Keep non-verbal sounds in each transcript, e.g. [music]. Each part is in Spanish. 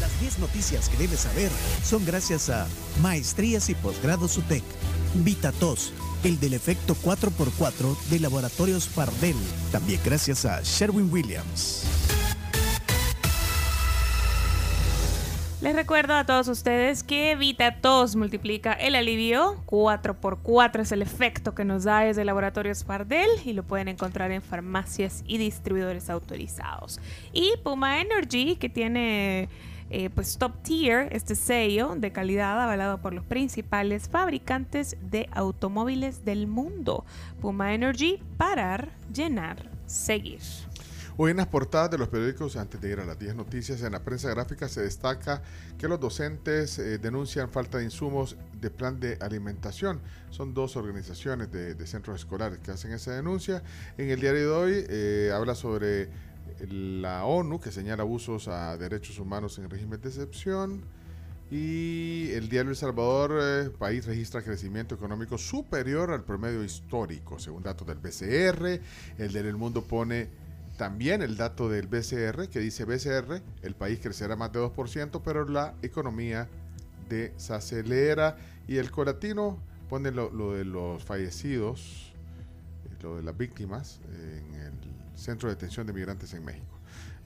Las 10 noticias que debes saber son gracias a Maestrías y Posgrados UTEC, VitaTos, el del efecto 4x4 de Laboratorios Pardel, también gracias a Sherwin Williams. Les recuerdo a todos ustedes que VitaTos multiplica el alivio. 4x4 es el efecto que nos da desde Laboratorios Pardel y lo pueden encontrar en farmacias y distribuidores autorizados. Y Puma Energy, que tiene eh, pues top tier, este sello de calidad avalado por los principales fabricantes de automóviles del mundo. Puma Energy, parar, llenar, seguir. Hoy en las portadas de los periódicos, antes de ir a las 10 noticias, en la prensa gráfica se destaca que los docentes eh, denuncian falta de insumos de plan de alimentación. Son dos organizaciones de, centros escolares que hacen esa denuncia. En el diario de hoy eh, habla sobre la ONU que señala abusos a derechos humanos en régimen de excepción. Y el diario El Salvador, eh, país registra crecimiento económico superior al promedio histórico, según datos del BCR. El del Mundo pone también el dato del BCR, que dice BCR, el país crecerá más de 2%, pero la economía desacelera. Y el colatino pone lo, lo de los fallecidos, lo de las víctimas en el Centro de Detención de Migrantes en México.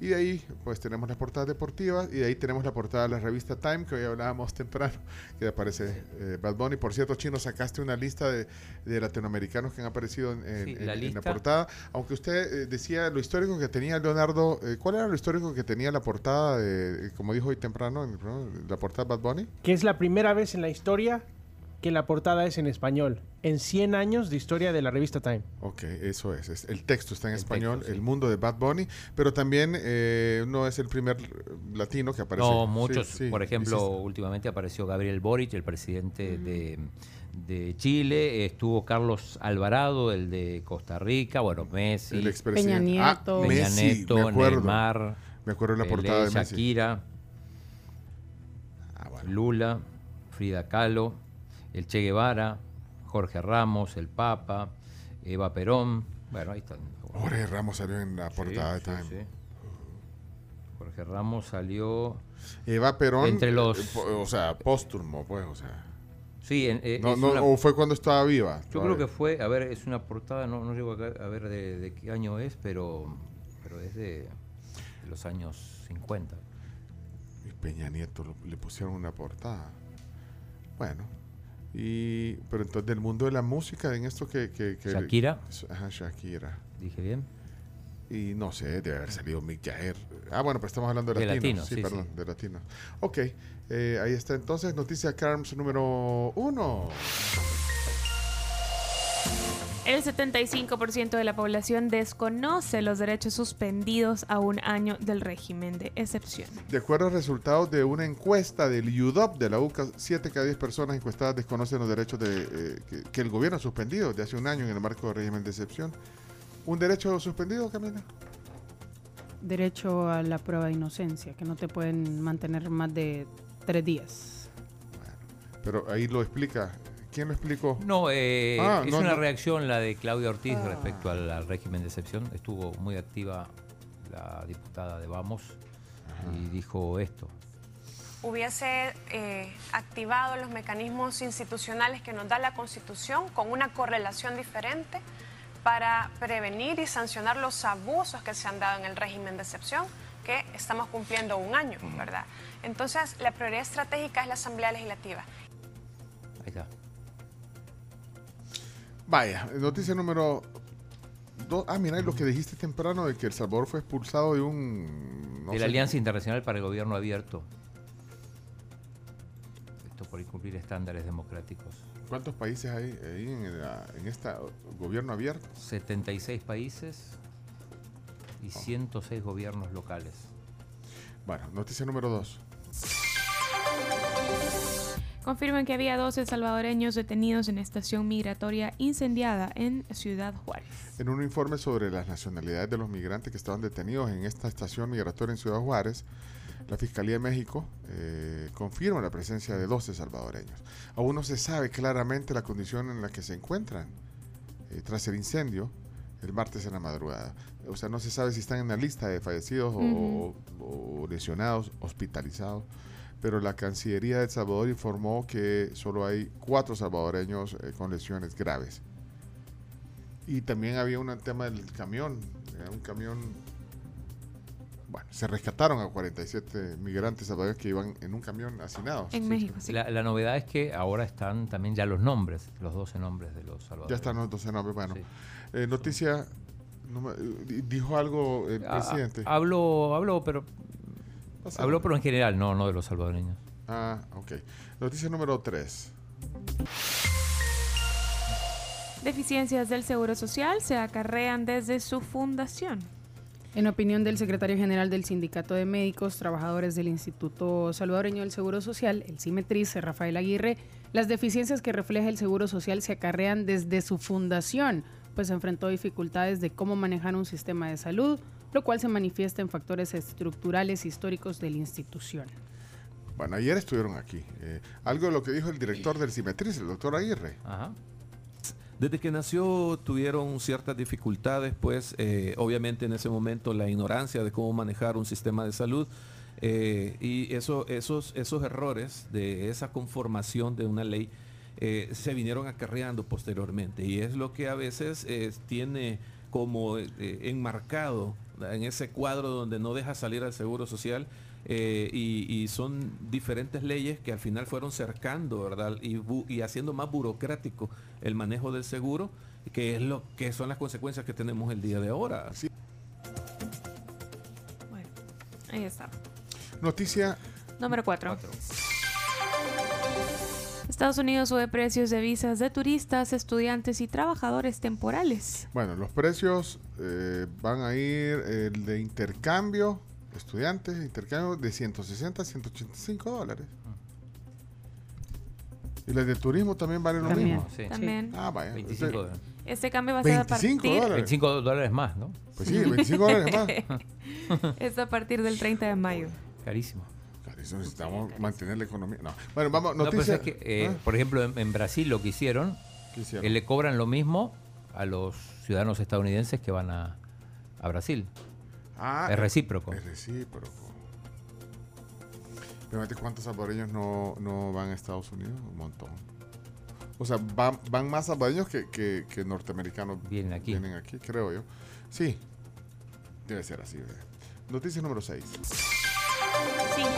Y de ahí, pues tenemos las portadas deportivas y de ahí tenemos la portada de la revista Time, que hoy hablábamos temprano, [laughs] que aparece eh, Bad Bunny. Por cierto, Chino, sacaste una lista de, latinoamericanos que han aparecido en, la, portada. Aunque usted eh, decía lo histórico que tenía Leonardo, eh, ¿cuál era lo histórico que tenía la portada, de, como dijo hoy temprano, la portada de Bad Bunny? Que es la primera vez en la historia que la portada es en español, en 100 años de historia de la revista Time. Ok, eso es. el texto está en español, El mundo de Bad Bunny, pero también eh, no es el primer latino que aparece. No, muchos. por ejemplo, últimamente apareció Gabriel Boric, el presidente de, Chile, estuvo Carlos Alvarado, el de Costa Rica, bueno, Messi, el Peña Nieto, ah, Peña Nieto, me acuerdo, Neymar, me acuerdo la portada de Shakira, ah, Lula, Frida Kahlo el Che Guevara, Jorge Ramos, el Papa, Eva Perón. Bueno, ahí están. Jorge Ramos salió en la portada de Time. Jorge Ramos salió. Eva Perón. Entre los. Eh, o sea, póstumo, pues, o sea. Sí, eh, no, no, o fue cuando estaba viva. Yo creo que fue, a ver, es una portada, no, no llego a, ver de, qué año es, pero, pero es de, los años 50. Y Peña Nieto le pusieron una portada. Bueno, y, pero entonces del mundo de la música, en esto que... que, Shakira. Ajá, Shakira. Dije bien. Y no sé, debe haber salido Mick Jagger. Ah, bueno, pero estamos hablando de, latino. Sí, perdón, de latino. Ok, eh, ahí está entonces, noticia CARMS número uno. El 75% de la población desconoce los derechos suspendidos a un año del régimen de excepción. De acuerdo a resultados de una encuesta del UDOP de la UCA, 7 cada 10 personas encuestadas desconocen los derechos de, eh, que, el gobierno ha suspendido de hace un año en el marco del régimen de excepción. ¿Un derecho suspendido, Camila? Derecho a la prueba de inocencia, que no te pueden mantener más de tres días. Bueno, pero ahí lo explica ¿Quién lo explicó? No, eh, ah, es una reacción la de Claudia Ortiz ah. respecto al, régimen de excepción. Estuvo muy activa la diputada de Vamos y dijo esto. Hubiese eh, activado los mecanismos institucionales que nos da la Constitución con una correlación diferente para prevenir y sancionar los abusos que se han dado en el régimen de excepción, que estamos cumpliendo un año, ¿verdad? Entonces, la prioridad estratégica es la Asamblea Legislativa. Ahí está. Vaya, noticia número dos. Ah, mira, lo que dijiste temprano de que El Salvador fue expulsado de un... de la Alianza Internacional para el Gobierno Abierto. Esto por incumplir estándares democráticos. ¿Cuántos países hay ahí en, este gobierno abierto? 76 países y 106 gobiernos locales. Bueno, noticia número dos confirman que había 12 salvadoreños detenidos en estación migratoria incendiada en Ciudad Juárez. En un informe sobre las nacionalidades de los migrantes que estaban detenidos en esta estación migratoria en Ciudad Juárez, la Fiscalía de México eh, confirma la presencia de 12 salvadoreños. Aún no se sabe claramente la condición en la que se encuentran eh, tras el incendio el martes en la madrugada. o sea, no se sabe si están en la lista de fallecidos o- o, lesionados, hospitalizados, pero la Cancillería de El Salvador informó que solo hay cuatro salvadoreños eh, con lesiones graves. Y también había un tema del camión, era un camión, bueno, se rescataron a 47 migrantes salvadoreños que iban en un camión hacinados. En Sí, México, sí. La, la novedad es que ahora están también ya los nombres, los 12 nombres de los salvadores. Ya están los 12 nombres. Bueno, Sí. eh, noticia, no me- eh, dijo algo el Ah, presidente. Habló, habló, pero habló, pero en general, no, no de los salvadoreños. Ah, ok. Noticia número 3. Deficiencias del Seguro Social se acarrean desde su fundación. En opinión del secretario general del Sindicato de Médicos, Trabajadores del Instituto Salvadoreño del Seguro Social, el CIMETRIS, Rafael Aguirre, las deficiencias que refleja el Seguro Social se acarrean desde su fundación, pues enfrentó dificultades de cómo manejar un sistema de salud, lo cual se manifiesta en factores estructurales históricos de la institución. Bueno, ayer estuvieron aquí. Eh, algo de lo que dijo el director del Cimetriz, el doctor Aguirre. Ajá. Desde que nació tuvieron ciertas dificultades, pues eh, obviamente en ese momento la ignorancia de cómo manejar un sistema de salud eh, y eso, esos, esos errores de esa conformación de una ley eh, se vinieron acarreando posteriormente y es lo que a veces eh, tiene como eh, enmarcado en ese cuadro donde no deja salir al seguro social eh, y, y son diferentes leyes que al final fueron cercando, ¿verdad? Y, bu- y haciendo más burocrático el manejo del seguro, que es lo que son las consecuencias que tenemos el día de ahora. Bueno, ahí está. Noticia, Número 4. Estados Unidos sube precios de visas de turistas, estudiantes y trabajadores temporales. bueno, los precios eh, van a ir el de intercambio, estudiantes, intercambio de 160 a 185 dólares. Y los de turismo también valen lo mismo. Sí. También. Ah, vaya. 25 Este- dólares. Este cambio va a ser a 25 partir, dólares. 25 dólares más, ¿no? Pues sí, 25 dólares más. [laughs] es a partir del 30 de mayo. Carísimo. Necesitamos mantener la economía. No. Bueno, vamos, No, pues noticia. es que, eh, ¿Ah? por ejemplo, en, en Brasil lo que hicieron, ¿Qué hicieron? eh, le cobran lo mismo a los ciudadanos estadounidenses que van a, a Brasil. Ah, es recíproco. Es recíproco. Fíjate cuántos salvadoreños no, no van a Estados Unidos. Un montón. O sea, van, van más salvadoreños que, que, que norteamericanos Vienen aquí. vienen aquí, creo yo. Sí, debe ser así. ¿verdad? Noticia número 6. 5.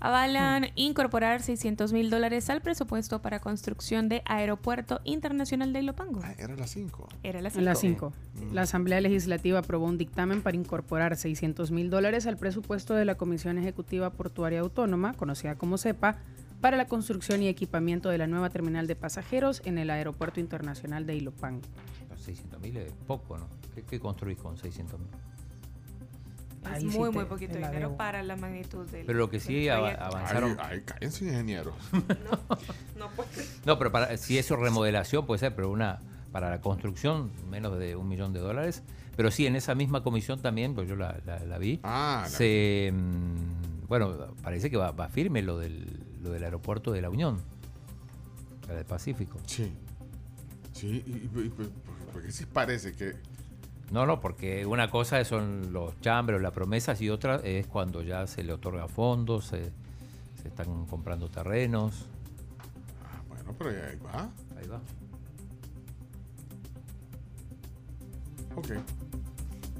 Avalan incorporar 600 mil dólares al presupuesto para construcción de Aeropuerto Internacional de Ilopango. Ah, era las 5. Era la A las 5. 5. La Asamblea Legislativa aprobó un dictamen para incorporar 600 mil dólares al presupuesto de la Comisión Ejecutiva Portuaria Autónoma, conocida como CEPA, para la construcción y equipamiento de la nueva terminal de pasajeros en el Aeropuerto Internacional de Ilopango. Los 600 mil es poco, ¿no? ¿Qué, qué construís con 600 mil? Es sí muy, te- muy poquito dinero debo. para la magnitud del Pero lo que sí proyecto. avanzaron. Ay, ay, cállense, ingenieros. [laughs] No, pues. No, pero para, si eso es remodelación puede ser, pero una para la construcción menos de un millón de dólares. Pero sí, en esa misma comisión también, pues yo la, la- la vi, Ah, la- se, mm, bueno, parece que va, va firme lo del, lo del aeropuerto de la Unión, la del Pacífico. Sí. Sí, y, y- y- porque sí parece que. No, no, porque una cosa son los chambres, las promesas y otra es cuando ya se le otorga fondos, se, se están comprando terrenos. Ah, bueno, pero ahí va. Ahí va. Ok.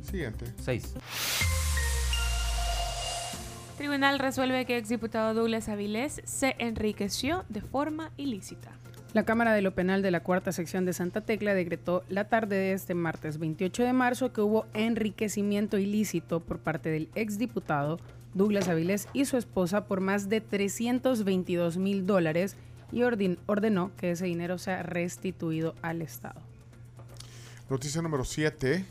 Siguiente. Seis. Tribunal resuelve que exdiputado Douglas Avilés se enriqueció de forma ilícita. La Cámara de lo Penal de la Cuarta Sección de Santa Tecla decretó la tarde de este martes 28 de marzo que hubo enriquecimiento ilícito por parte del exdiputado Douglas Avilés y su esposa por más de 322 mil dólares y ordenó que ese dinero sea restituido al Estado. Noticia número 7.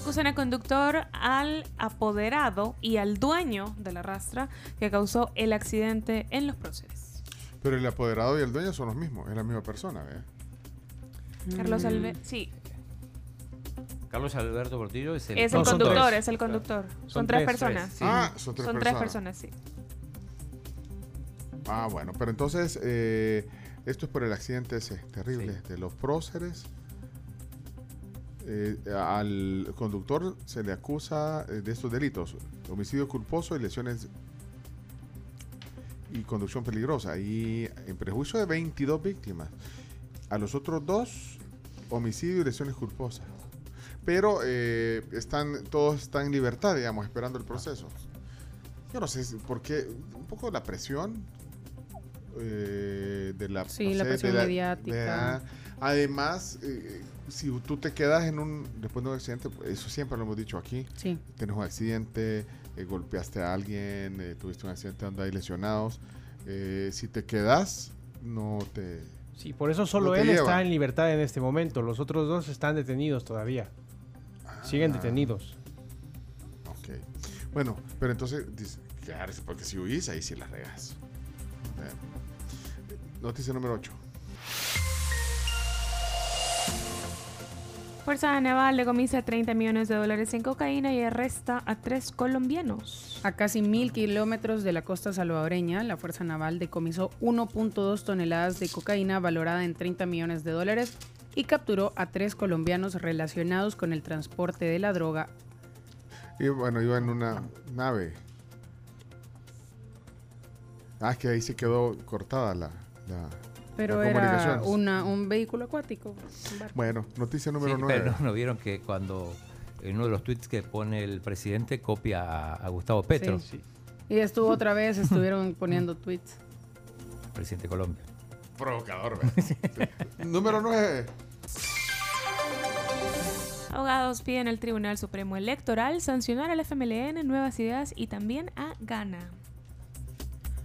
Acusan al conductor, al apoderado y al dueño de la rastra que causó el accidente en los próceres. Pero el apoderado y el dueño son los mismos, es la misma persona, ¿ve? Carlos Alberto, sí, Carlos Alberto Portillo es el, es el conductor, es el conductor. Son, Son tres, tres, personas. tres, sí. Ah, son tres Son personas. tres personas, sí. Ah, bueno, pero entonces eh, esto es por el accidente ese terrible Sí. de los próceres. Eh, al conductor se le acusa eh, de estos delitos, homicidio culposo y lesiones y conducción peligrosa. Y en prejuicio de 22 víctimas. A los otros dos, homicidio y lesiones culposas. Pero eh, están, todos están en libertad, digamos, esperando el proceso. Yo no sé por qué, un poco la presión eh, de la, Sí, no la sé, presión de la- mediática. de la- además, eh, si tú te quedas en un, después de un accidente, eso siempre lo hemos dicho aquí, Sí. tienes un accidente, eh, golpeaste a alguien, eh, tuviste un accidente donde hay lesionados, eh, si te quedas, no te... Sí, por eso solo No él lleva. está en libertad en este momento. Los otros dos están detenidos todavía. Siguen Ah, detenidos. Ok. Bueno, pero entonces, dice, porque si huís, ahí sí la regas. Noticia número 8. Fuerza Naval decomisa 30 millones de dólares en cocaína y arresta a tres colombianos. A casi mil kilómetros de la costa salvadoreña, la Fuerza Naval decomisó 1.2 toneladas de cocaína valorada en 30 millones de dólares y capturó a tres colombianos relacionados con el transporte de la droga. Y bueno, iba en una nave. Ah, es que ahí se quedó cortada la... la- Pero era una, un vehículo acuático. un. Bueno, noticia número Sí, 9. pero no, no vieron que cuando en uno de los tweets que pone el presidente copia a, a Gustavo Petro, Sí. Y estuvo otra vez, [laughs] estuvieron poniendo tweets. presidente de Colombia. Provocador, ¿verdad? [laughs] Sí. número 9. Abogados piden al Tribunal Supremo Electoral sancionar al FMLN, Nuevas Ideas y también a Gana.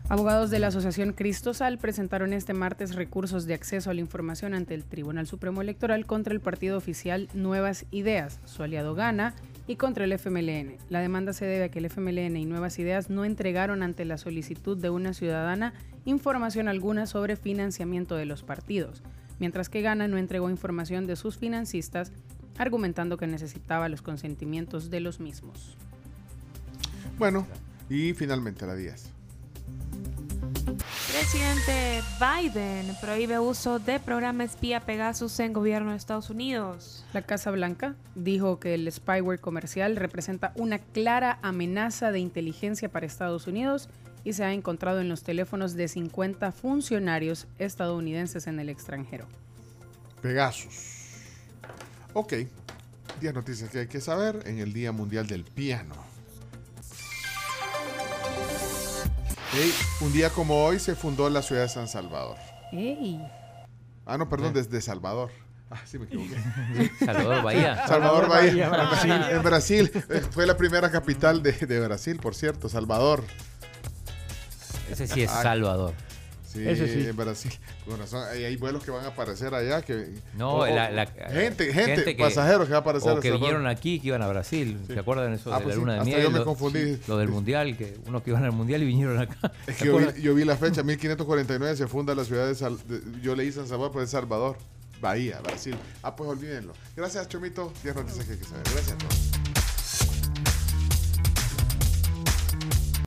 Abogados de la Asociación Cristosal presentaron este martes recursos de acceso a la información ante el Tribunal Supremo Electoral contra el partido oficial Nuevas Ideas, su aliado Gana, y contra el FMLN. La demanda se debe a que el FMLN y Nuevas Ideas no entregaron ante la solicitud de una ciudadana información alguna sobre financiamiento de los partidos, mientras que Gana no entregó información de sus financistas, argumentando que necesitaba los consentimientos de los mismos. Bueno, y finalmente la 10. Presidente Biden prohíbe uso de programa espía Pegasus en gobierno de Estados Unidos. La Casa Blanca dijo que el spyware comercial representa una clara amenaza de inteligencia para Estados Unidos y se ha encontrado en los teléfonos de 50 funcionarios estadounidenses en el extranjero. Pegasus. Ok. 10 noticias que hay que saber en el Día Mundial del Piano. Un día como hoy se fundó la ciudad de San Salvador. ¡Ey! Ah, no, perdón, desde Salvador. Ah, sí me equivoqué. Salvador [laughs] Bahía. Salvador Bahía, Bahía, Brasil. En Brasil. Eh, Fue la primera capital de, de Brasil, por cierto, Salvador. Ese sí es Salvador. Sí, Ese sí. en Brasil. Con razón, hay, hay vuelos que van a aparecer allá. Que, No, o- la- la- gente, gente, gente que- pasajeros que van a aparecer. O que vinieron aquí, que iban a Brasil. Sí. ¿Se acuerdan eso Ah, de pues la sí, luna de miel? yo me Lo- confundí. Lo del [laughs] mundial, que unos que iban al mundial y vinieron acá. Es ¿Se que yo vi, yo vi la fecha, [laughs] 1549 se funda la ciudad de, Sal- de- yo leí San Salvador, pero es Salvador, Bahía, Brasil. Ah, pues olvídenlo. Gracias, Chomito. 10 noticias que hay que saber. Gracias a todos.